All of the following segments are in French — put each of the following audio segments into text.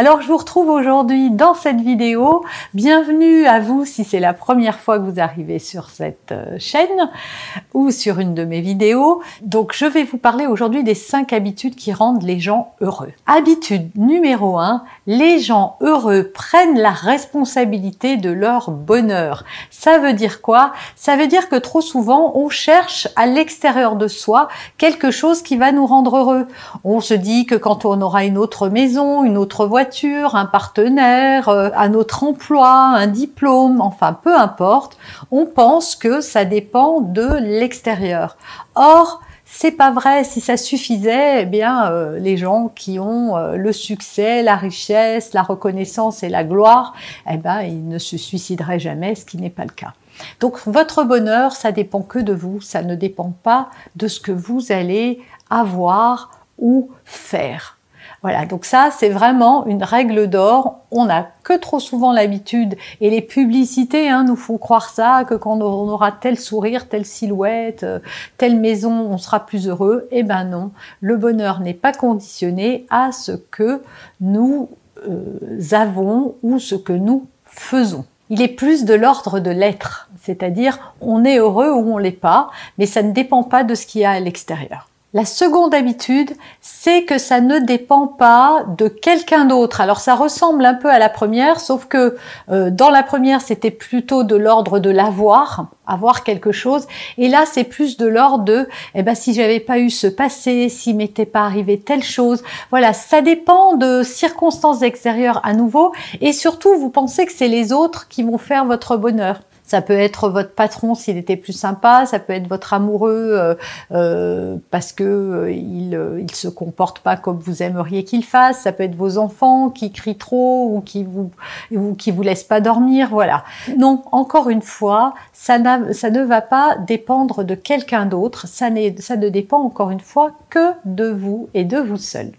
Alors je vous retrouve aujourd'hui dans cette vidéo. Bienvenue à vous si c'est la première fois que vous arrivez sur cette euh, chaîne ou sur une de mes vidéos. Donc je vais vous parler aujourd'hui des 5 habitudes qui rendent les gens heureux. Habitude numéro 1, les gens heureux prennent la responsabilité de leur bonheur. Ça veut dire quoi? Ça veut dire que trop souvent on cherche à l'extérieur de soi quelque chose qui va nous rendre heureux. On se dit que quand on aura une autre maison, une autre voiture, un partenaire, euh, un autre emploi, un diplôme, enfin peu importe, on pense que ça dépend de l'extérieur. Or, c'est pas vrai. Si ça suffisait, eh bien, euh, les gens qui ont euh, le succès, la richesse, la reconnaissance et la gloire, eh ben, ils ne se suicideraient jamais, ce qui n'est pas le cas. Donc, votre bonheur, ça dépend que de vous. Ça ne dépend pas de ce que vous allez avoir ou faire. Voilà, donc ça c'est vraiment une règle d'or. On n'a que trop souvent l'habitude et les publicités hein, nous font croire ça que quand on aura tel sourire, telle silhouette, euh, telle maison, on sera plus heureux. Eh ben non, le bonheur n'est pas conditionné à ce que nous euh, avons ou ce que nous faisons. Il est plus de l'ordre de l'être, c'est-à-dire on est heureux ou on l'est pas, mais ça ne dépend pas de ce qu'il y a à l'extérieur. La seconde habitude, c'est que ça ne dépend pas de quelqu'un d'autre. Alors ça ressemble un peu à la première, sauf que euh, dans la première, c'était plutôt de l'ordre de l'avoir, avoir quelque chose. Et là, c'est plus de l'ordre de, eh ben, si j'avais pas eu ce passé, s'il m'était pas arrivé telle chose. Voilà, ça dépend de circonstances extérieures à nouveau. Et surtout, vous pensez que c'est les autres qui vont faire votre bonheur. Ça peut être votre patron s'il était plus sympa, ça peut être votre amoureux euh, euh, parce que euh, il, il se comporte pas comme vous aimeriez qu'il fasse. Ça peut être vos enfants qui crient trop ou qui vous ou qui vous laissent pas dormir. Voilà. Non, encore une fois, ça, ça ne va pas dépendre de quelqu'un d'autre. Ça, ça ne dépend encore une fois que de vous et de vous seul.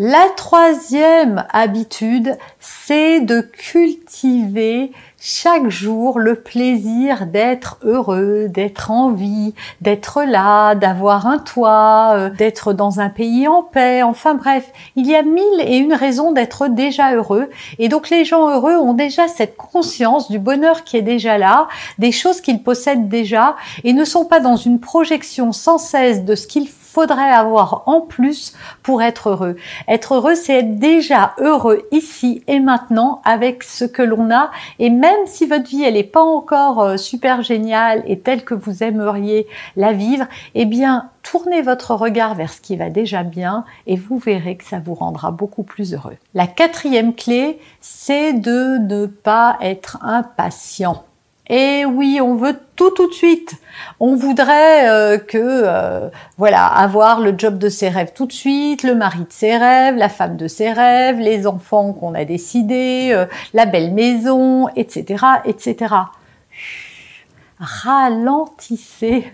La troisième habitude, c'est de cultiver chaque jour le plaisir d'être heureux, d'être en vie, d'être là, d'avoir un toit, euh, d'être dans un pays en paix, enfin bref, il y a mille et une raisons d'être déjà heureux. Et donc les gens heureux ont déjà cette conscience du bonheur qui est déjà là, des choses qu'ils possèdent déjà, et ne sont pas dans une projection sans cesse de ce qu'ils faudrait avoir en plus pour être heureux. Être heureux, c'est être déjà heureux ici et maintenant avec ce que l'on a. Et même si votre vie, elle n'est pas encore euh, super géniale et telle que vous aimeriez la vivre, eh bien, tournez votre regard vers ce qui va déjà bien et vous verrez que ça vous rendra beaucoup plus heureux. La quatrième clé, c'est de ne pas être impatient. Et oui, on veut tout tout de suite. On voudrait euh, que euh, voilà, avoir le job de ses rêves tout de suite, le mari de ses rêves, la femme de ses rêves, les enfants qu'on a décidés, euh, la belle maison, etc., etc. Ralentissez.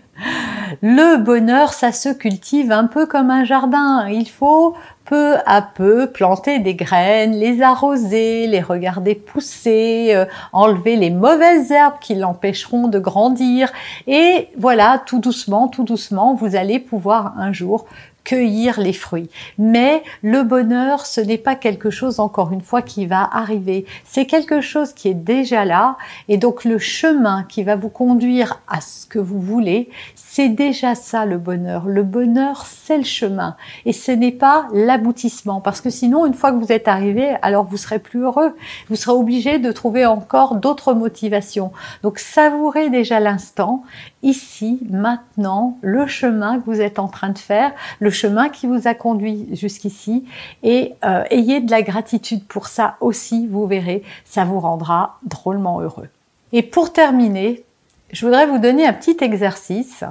Le bonheur, ça se cultive un peu comme un jardin. Il faut peu à peu planter des graines, les arroser, les regarder pousser, euh, enlever les mauvaises herbes qui l'empêcheront de grandir. Et voilà, tout doucement, tout doucement, vous allez pouvoir un jour cueillir les fruits. Mais le bonheur, ce n'est pas quelque chose, encore une fois, qui va arriver. C'est quelque chose qui est déjà là. Et donc le chemin qui va vous conduire à ce que vous voulez, c'est déjà ça le bonheur. Le bonheur, c'est le chemin. Et ce n'est pas l'aboutissement. Parce que sinon, une fois que vous êtes arrivé, alors vous serez plus heureux. Vous serez obligé de trouver encore d'autres motivations. Donc savourez déjà l'instant ici, maintenant, le chemin que vous êtes en train de faire, le chemin qui vous a conduit jusqu'ici, et euh, ayez de la gratitude pour ça aussi, vous verrez, ça vous rendra drôlement heureux. Et pour terminer, je voudrais vous donner un petit exercice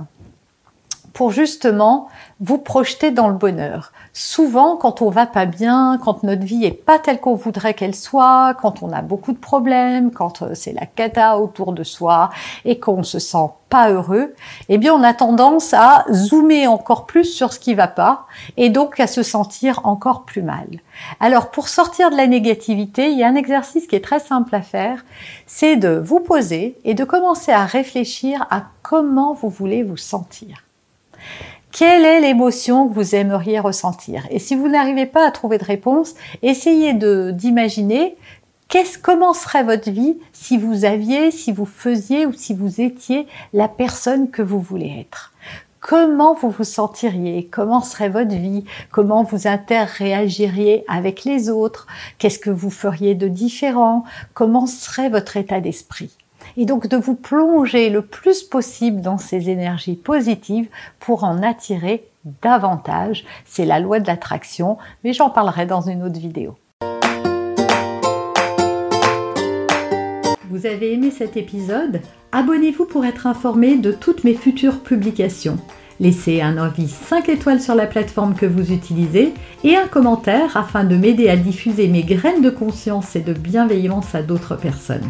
pour justement vous projeter dans le bonheur. Souvent, quand on va pas bien, quand notre vie est pas telle qu'on voudrait qu'elle soit, quand on a beaucoup de problèmes, quand euh, c'est la cata autour de soi et qu'on se sent pas heureux, eh bien, on a tendance à zoomer encore plus sur ce qui va pas et donc à se sentir encore plus mal. Alors, pour sortir de la négativité, il y a un exercice qui est très simple à faire, c'est de vous poser et de commencer à réfléchir à comment vous voulez vous sentir. Quelle est l'émotion que vous aimeriez ressentir? Et si vous n'arrivez pas à trouver de réponse, essayez d'imaginer comment serait votre vie si vous aviez, si vous faisiez ou si vous étiez la personne que vous voulez être. Comment vous vous sentiriez? Comment serait votre vie? Comment vous interréagiriez avec les autres? Qu'est-ce que vous feriez de différent? Comment serait votre état d'esprit? Et donc de vous plonger le plus possible dans ces énergies positives pour en attirer davantage. C'est la loi de l'attraction, mais j'en parlerai dans une autre vidéo. Vous avez aimé cet épisode? Abonnez-vous pour être informé de toutes mes futures publications. Laissez un avis 5 étoiles sur la plateforme que vous utilisez et un commentaire afin de m'aider à diffuser mes graines de conscience et de bienveillance à d'autres personnes.